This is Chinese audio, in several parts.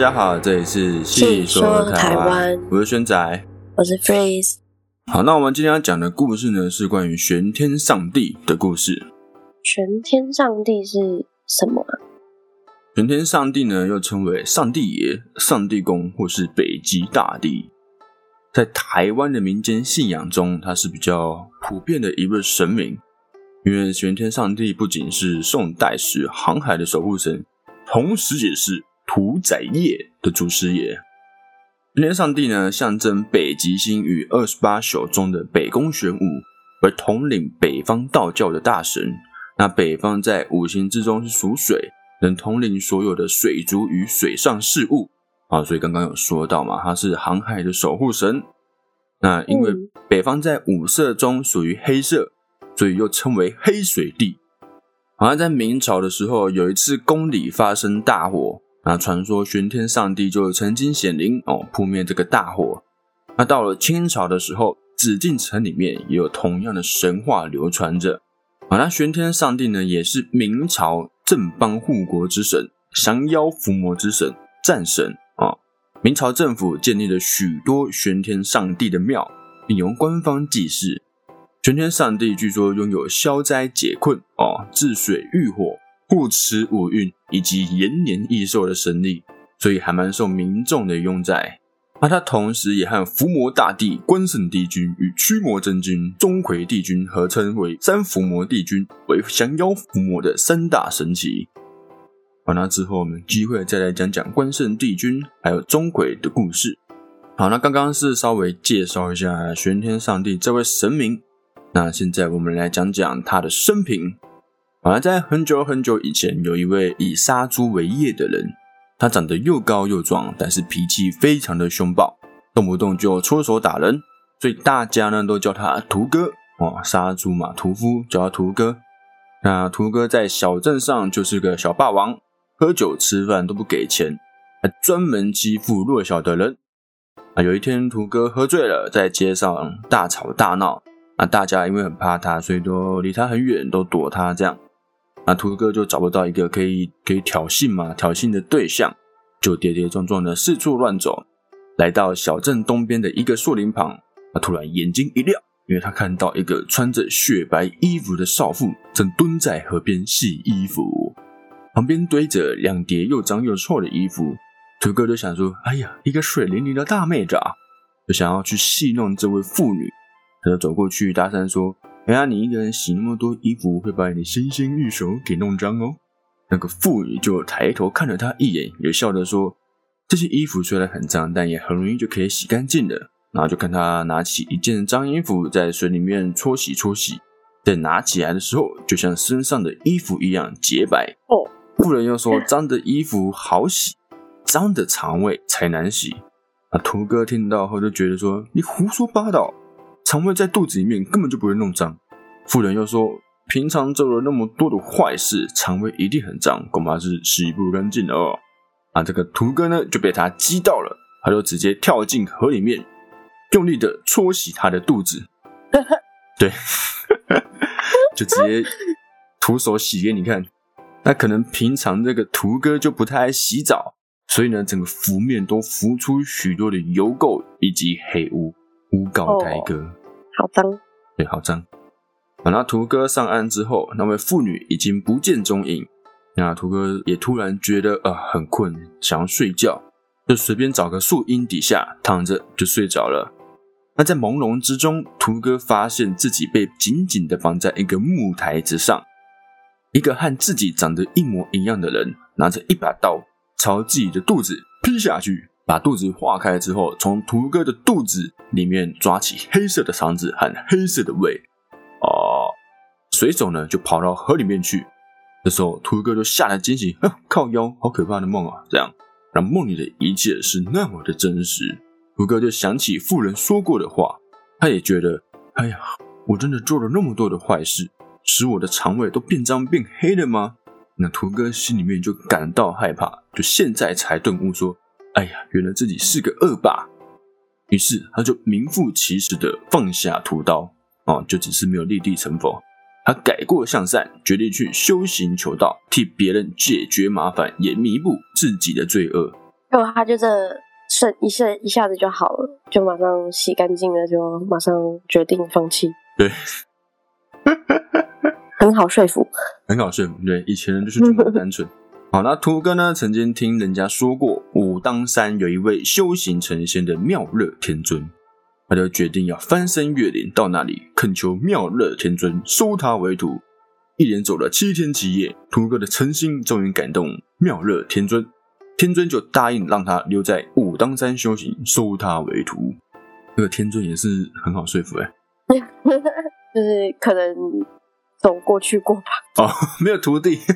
家好，这里是细说台湾，我是轩仔，我是 Freeze。好，那我们今天要讲的故事呢，是关于玄天上帝的故事。玄天上帝是什么？玄天上帝呢，又称为上帝爷、上帝公或是北极大帝，在台湾的民间信仰中，他是比较普遍的一位神明。因为玄天上帝不仅是宋代时航海的守护神，同时也是屠宰业的祖师爷。玄天上帝呢，象征北极星与二十八宿中的北宫玄武，而统领北方道教的大神。那北方在五行之中是属水，能统领所有的水族与水上事物啊。所以刚刚有说到嘛，他是航海的守护神。那因为北方在五色中属于黑色。所以又称为黑水地。好像在明朝的时候，有一次宫里发生大火，那传说玄天上帝就曾经显灵哦，扑灭这个大火。那到了清朝的时候，紫禁城里面也有同样的神话流传着。啊，那玄天上帝呢，也是明朝正邦护国之神、降妖伏魔之神、战神啊。明朝政府建立了许多玄天上帝的庙，并由官方祭祀。玄天上帝据说拥有消灾解困、哦治水御火、护持五运以及延年益寿的神力，所以还蛮受民众的拥戴。那他同时也和伏魔大帝关圣帝君与驱魔真君钟馗帝君合称为三伏魔帝君，为降妖伏魔的三大神奇。好，那之后我们机会再来讲讲关圣帝君还有钟馗的故事。好，那刚刚是稍微介绍一下玄天上帝这位神明。那现在我们来讲讲他的生平。而在很久很久以前，有一位以杀猪为业的人，他长得又高又壮，但是脾气非常的凶暴，动不动就出手打人，所以大家呢都叫他屠哥哦，杀猪嘛，屠夫叫他屠哥。那屠哥在小镇上就是个小霸王，喝酒吃饭都不给钱，还专门欺负弱小的人。啊，有一天屠哥喝醉了，在街上大吵大闹。啊大家因为很怕他，所以都离他很远，都躲他这样。那屠哥就找不到一个可以可以挑衅嘛，挑衅的对象，就跌跌撞撞的四处乱走，来到小镇东边的一个树林旁。他突然眼睛一亮，因为他看到一个穿着雪白衣服的少妇正蹲在河边洗衣服，旁边堆着两叠又脏又臭的衣服。屠哥就想说：“哎呀，一个水灵灵的大妹子啊，就想要去戏弄这位妇女。”他就走过去搭讪说：“哎呀，你一个人洗那么多衣服，会把你的纤纤玉手给弄脏哦。”那个妇女就抬头看了他一眼，也笑着说：“这些衣服虽然很脏，但也很容易就可以洗干净的。”然后就看他拿起一件脏衣服，在水里面搓洗搓洗，等拿起来的时候，就像身上的衣服一样洁白。哦，妇人又说：“脏的衣服好洗，脏的肠胃才难洗。”啊，屠哥听到后就觉得说：“你胡说八道。”肠胃在肚子里面根本就不会弄脏。妇人又说：“平常做了那么多的坏事，肠胃一定很脏，恐怕是洗不干净的哦。”啊，这个图哥呢就被他激到了，他就直接跳进河里面，用力的搓洗他的肚子。对，就直接徒手洗给你看。那可能平常这个图哥就不太爱洗澡，所以呢，整个浮面都浮出许多的油垢以及黑污。诬告台哥，好脏，对，好脏。那屠哥上岸之后，那位妇女已经不见踪影。那屠哥也突然觉得啊很困，想要睡觉，就随便找个树荫底下躺着就睡着了。那在朦胧之中，屠哥发现自己被紧紧的绑在一个木台之上，一个和自己长得一模一样的人拿着一把刀朝自己的肚子劈下去。把肚子化开之后，从屠哥的肚子里面抓起黑色的肠子和黑色的胃，哦，随手呢就跑到河里面去。这时候屠哥就吓得惊醒，靠腰，好可怕的梦啊！这样，让梦里的一切是那么的真实。屠哥就想起妇人说过的话，他也觉得，哎呀，我真的做了那么多的坏事，使我的肠胃都变脏变黑了吗？那屠哥心里面就感到害怕，就现在才顿悟说。哎呀，原来自己是个恶霸，于是他就名副其实的放下屠刀，啊，就只是没有立地成佛。他改过向善，决定去修行求道，替别人解决麻烦，也弥补自己的罪恶。结果他就这瞬一下一下子就好了，就马上洗干净了，就马上决定放弃，对，很好说服。很好说服。对，以前人就是这么单纯。好，那图哥呢，曾经听人家说过，武当山有一位修行成仙的妙乐天尊，他就决定要翻山越岭到那里恳求妙乐天尊收他为徒。一连走了七天七夜，图哥的诚心终于感动妙乐天尊，天尊就答应让他留在武当山修行，收他为徒。这个天尊也是很好说服哎、就是可能走过去过吧。哦，没有徒弟。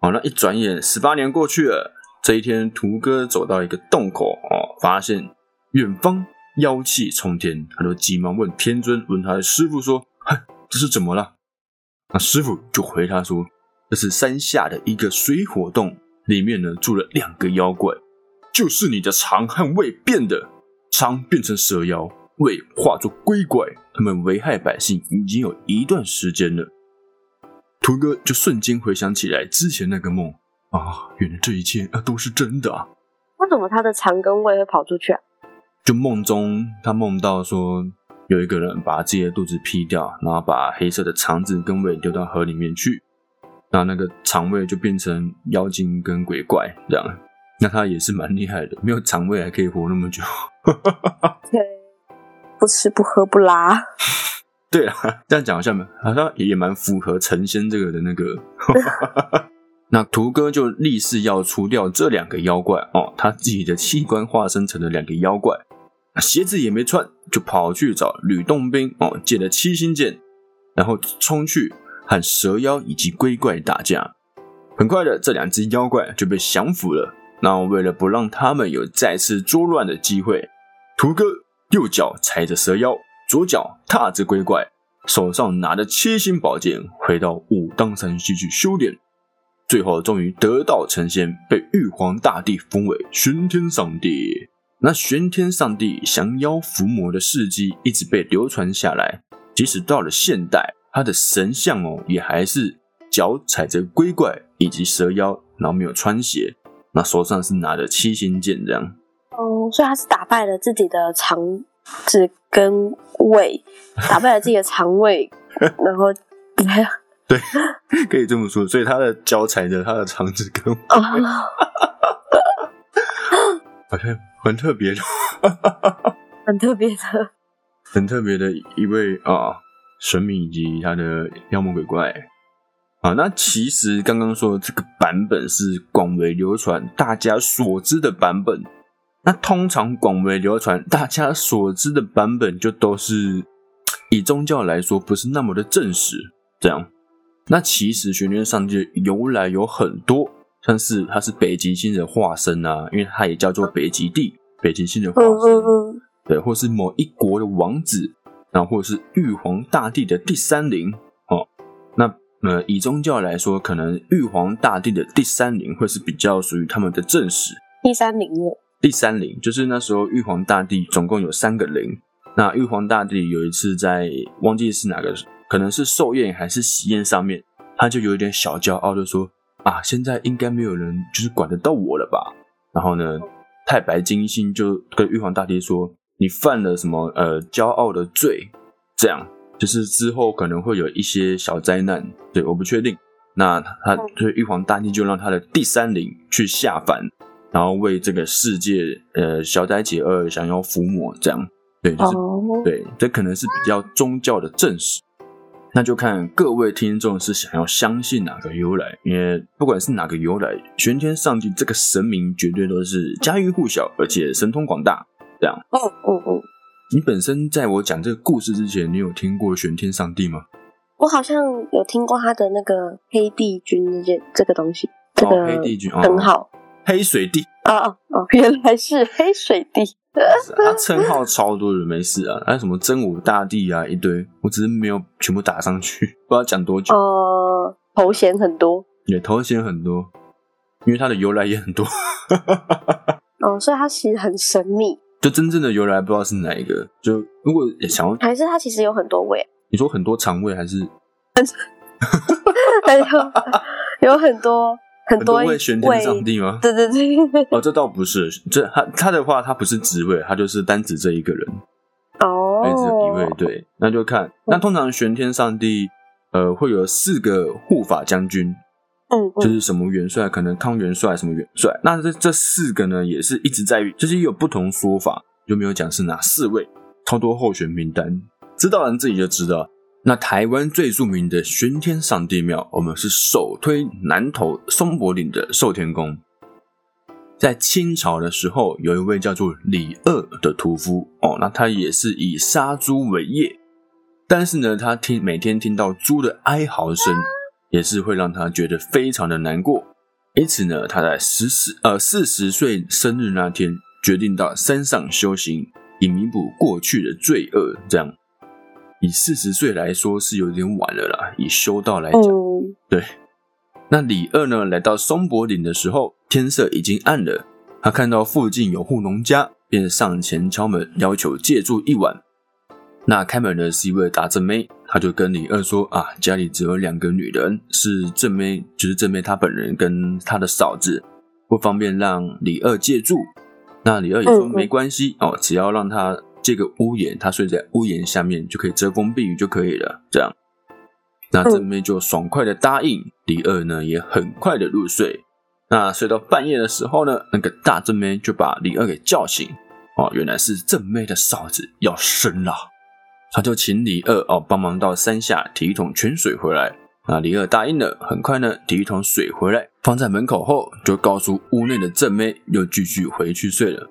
好，那一转眼十八年过去了。这一天，图哥走到一个洞口哦，发现远方妖气冲天，他就急忙问天尊，问他的师傅说：“嗨，这是怎么了？”那师傅就回他说：“这是山下的一个水火洞，里面呢住了两个妖怪，就是你的肠和胃变的，肠变成蛇妖，胃化作龟怪，他们危害百姓已经有一段时间了。”图哥就瞬间回想起来之前那个梦啊，原来这一切啊都是真的啊！为什么他的肠跟胃会跑出去啊？就梦中他梦到说，有一个人把自己的肚子劈掉，然后把黑色的肠子跟胃丢到河里面去，那那个肠胃就变成妖精跟鬼怪这样。那他也是蛮厉害的，没有肠胃还可以活那么久。对，不吃不喝不拉。对啊，这样讲好像蛮好像也蛮符合成仙这个的那个。那图哥就立誓要除掉这两个妖怪哦，他自己的器官化身成了两个妖怪，鞋子也没穿，就跑去找吕洞宾哦，借了七星剑，然后冲去和蛇妖以及龟怪打架。很快的，这两只妖怪就被降服了。那为了不让他们有再次作乱的机会，图哥右脚踩着蛇妖。左脚踏着龟怪，手上拿着七星宝剑，回到武当山继续修炼，最后终于得道成仙，被玉皇大帝封为玄天上帝。那玄天上帝降妖伏魔的事迹一直被流传下来，即使到了现代，他的神像哦，也还是脚踩着龟怪以及蛇妖，然后没有穿鞋，那手上是拿着七星剑这样。哦，所以他是打败了自己的长子跟胃，打败了自己的肠胃，然后 对，可以这么说。所以他的脚踩着他的肠子跟哦，好像很特别的，很特别的。很特别的一位啊神明以及他的妖魔鬼怪啊。那其实刚刚说的这个版本是广为流传、大家所知的版本。那通常广为流传、大家所知的版本，就都是以宗教来说不是那么的正史。这样，那其实玄天上帝的由来有很多，像是他是北极星的化身啊，因为他也叫做北极帝，北极星的化嗯身。对，或是某一国的王子，然后或者是玉皇大帝的第三灵哦。那呃，以宗教来说，可能玉皇大帝的第三灵会是比较属于他们的正史。第三灵了。第三灵就是那时候玉皇大帝总共有三个灵。那玉皇大帝有一次在忘记是哪个，可能是寿宴还是喜宴上面，他就有一点小骄傲，就说啊，现在应该没有人就是管得到我了吧？然后呢，太白金星就跟玉皇大帝说，你犯了什么呃骄傲的罪，这样就是之后可能会有一些小灾难，对，我不确定。那他就是玉皇大帝就让他的第三灵去下凡。然后为这个世界，呃，消灾解厄，想要伏魔，这样，对，就是、哦，对，这可能是比较宗教的正史。那就看各位听众是想要相信哪个由来，因为不管是哪个由来，玄天上帝这个神明绝对都是家喻户晓，而且神通广大。这样，嗯嗯嗯，你本身在我讲这个故事之前，你有听过玄天上帝吗？我好像有听过他的那个黑帝君这件这个东西，这哦，个黑帝君，哦、很，好。黑水帝，哦哦哦，原来是黑水帝。他称号超多人没事啊，还有什么真武大帝啊一堆，我只是没有全部打上去，不知道讲多久。哦，头衔很多。也头衔很多，因为它的由来也很多，哦，所以它其实很神秘，就真正的由来不知道是哪一个。就如果想要还是它其实有很多位，你说很多肠胃，还是 还有有很多很多位玄天上帝吗？对对对。哦，这倒不是，这他他的话，他不是职位，他就是单指这一个人。哦，单指一位，对，那就看。那通常玄天上帝，呃，会有四个护法将军，嗯，就是什么元帅，可能康元帅什么元帅。那这这四个呢，也是一直在于，就是有不同说法，就没有讲是哪四位。超多候选名单，知道人自己就知道。那台湾最著名的玄天上帝庙，我们是首推南投松柏岭的寿天宫。在清朝的时候，有一位叫做李二的屠夫哦，那他也是以杀猪为业，但是呢，他听每天听到猪的哀嚎声，也是会让他觉得非常的难过。因此呢，他在十四呃四十岁生日那天，决定到山上修行，以弥补过去的罪恶。这样，以四十岁来说是有点晚了啦。以修道来讲，对。那李二呢，来到松柏岭的时候，天色已经暗了。他看到附近有户农家，便上前敲门，要求借住一晚。那开门的是一位大正妹，他就跟李二说：“啊，家里只有两个女人，是正妹，就是正妹她本人跟她的嫂子，不方便让李二借住。”那李二也说：“没关系哦，只要让他借个屋檐，他睡在屋檐下面就可以遮风避雨就可以了。”这样。那正妹就爽快的答应，李二呢也很快的入睡。那睡到半夜的时候呢，那个大正妹就把李二给叫醒。哦，原来是正妹的嫂子要生了，他就请李二哦帮忙到山下提一桶泉水回来。那李二答应了，很快呢提一桶水回来，放在门口后，就告诉屋内的正妹又继续回去睡了。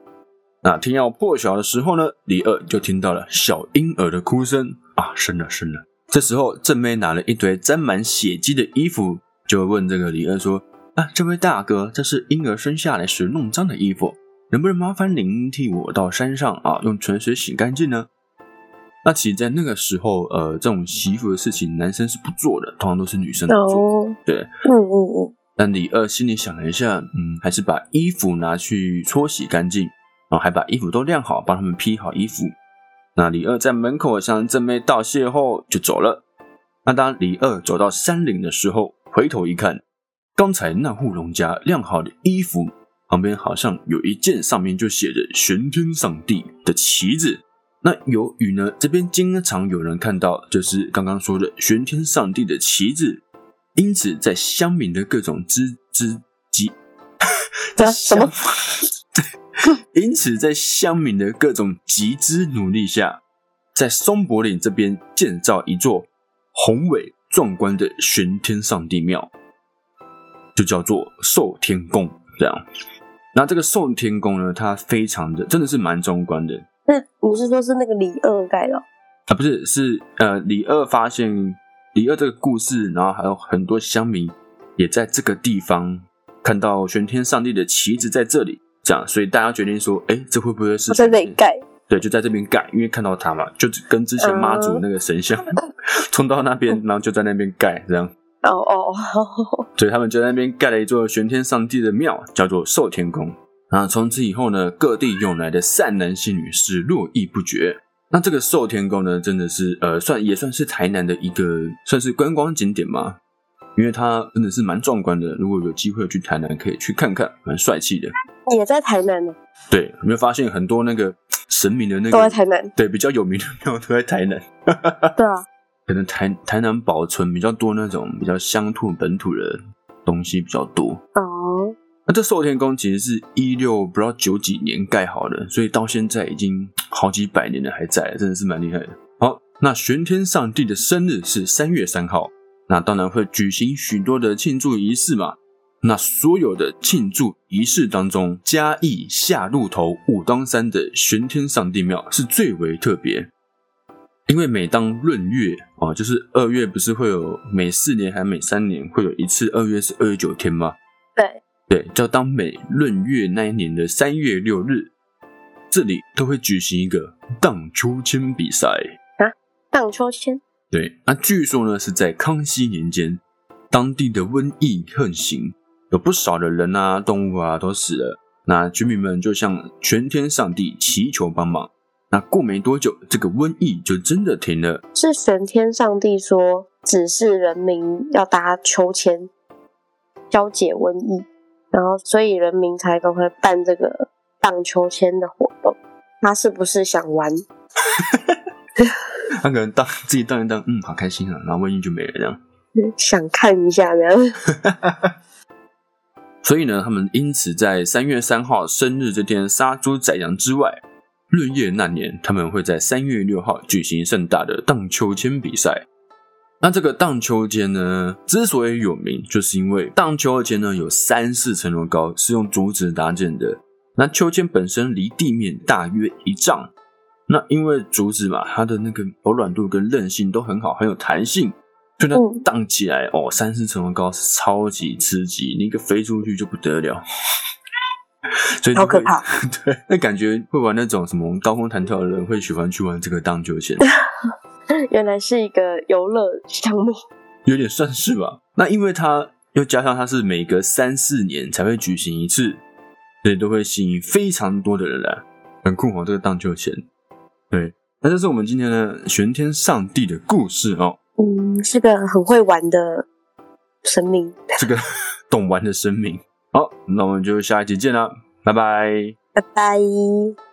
那天要破晓的时候呢，李二就听到了小婴儿的哭声啊，生了生了。这时候，正妹拿了一堆沾满血迹的衣服，就问这个李二说：“啊，这位大哥，这是婴儿生下来时弄脏的衣服，能不能麻烦您替我到山上啊，用泉水洗干净呢？”那其实，在那个时候，呃，这种洗衣服的事情，男生是不做的，通常都是女生做。对，嗯嗯嗯。但李二心里想了一下，嗯，还是把衣服拿去搓洗干净，然后还把衣服都晾好，帮他们披好衣服。那李二在门口向正妹道谢后就走了。那当李二走到山岭的时候，回头一看，刚才那户农家晾好的衣服旁边好像有一件上面就写着“玄天上帝”的旗子。那由于呢，这边经常有人看到就是刚刚说的玄天上帝的旗子，因此在乡民的各种支支集，什么？因此，在乡民的各种集资努力下，在松柏岭这边建造一座宏伟壮观的玄天上帝庙，就叫做寿天宫。这样，那这个寿天宫呢，它非常的，真的是蛮壮观的。那你是说是那个李二盖的啊？不是，是呃，李二发现李二这个故事，然后还有很多乡民也在这个地方看到玄天上帝的旗帜在这里。这样，所以大家决定说，哎，这会不会是在这里盖？对，就在这边盖，因为看到他嘛，就跟之前妈祖那个神像 冲到那边，然后就在那边盖，这样。哦哦，所以他们就在那边盖了一座玄天上帝的庙，叫做寿天宫。然后从此以后呢，各地涌来的善男信女是络绎不绝。那这个寿天宫呢，真的是呃，算也算是台南的一个算是观光景点嘛，因为它真的是蛮壮观的。如果有机会去台南，可以去看看，蛮帅气的。也在台南呢。对，有没有发现很多那个神明的那个都在台南？对，比较有名的庙都在台南。对啊，可能台台南保存比较多那种比较乡土本土的东西比较多。哦，那这寿天宫其实是一六不知道九几年盖好的，所以到现在已经 好几百年了还在，真的是蛮厉害的。好，那玄天上帝的生日是三月三号，那当然会举行许多的庆祝仪式嘛。那所有的庆祝仪式当中，嘉义下鹿头武当山的玄天上帝庙是最为特别，因为每当闰月啊，就是二月，不是会有每四年还每三年会有一次二月是二十九天吗？对对，就当每闰月那一年的三月六日，这里都会举行一个荡秋千比赛啊，荡秋千。对，那据说呢是在康熙年间，当地的瘟疫横行。有不少的人啊、动物啊都死了，那居民们就向全天上帝祈求帮忙。那过没多久，这个瘟疫就真的停了。是玄天上帝说指示人民要搭秋千，消解瘟疫，然后所以人民才都会办这个荡秋千的活动。他是不是想玩？他可能荡自己荡一荡，嗯，好开心啊，然后瘟疫就没了这样。想看一下这样。所以呢，他们因此在三月三号生日这天杀猪宰羊之外，闰月那年他们会在三月六号举行盛大的荡秋千比赛。那这个荡秋千呢，之所以有名，就是因为荡秋千呢有三四层楼高，是用竹子搭建的。那秋千本身离地面大约一丈，那因为竹子嘛，它的那个柔软度跟韧性都很好，很有弹性，所以它荡起来哦，三四层楼高是超级刺激，你一个飞出去就不得了，所以好可怕。对，那感觉会玩那种什么高空弹跳的人会喜欢去玩这个荡秋千，原来是一个游乐项目，有点算是吧。那因为它又加上它是每隔三四年才会举行一次。所以都会吸引非常多的人来，很酷哦！这个荡秋千，对，那这是我们今天的玄天上帝的故事哦。嗯，是个很会玩的神明，这个 懂玩的神明。好，那我们就下一集见啦，拜拜，拜拜。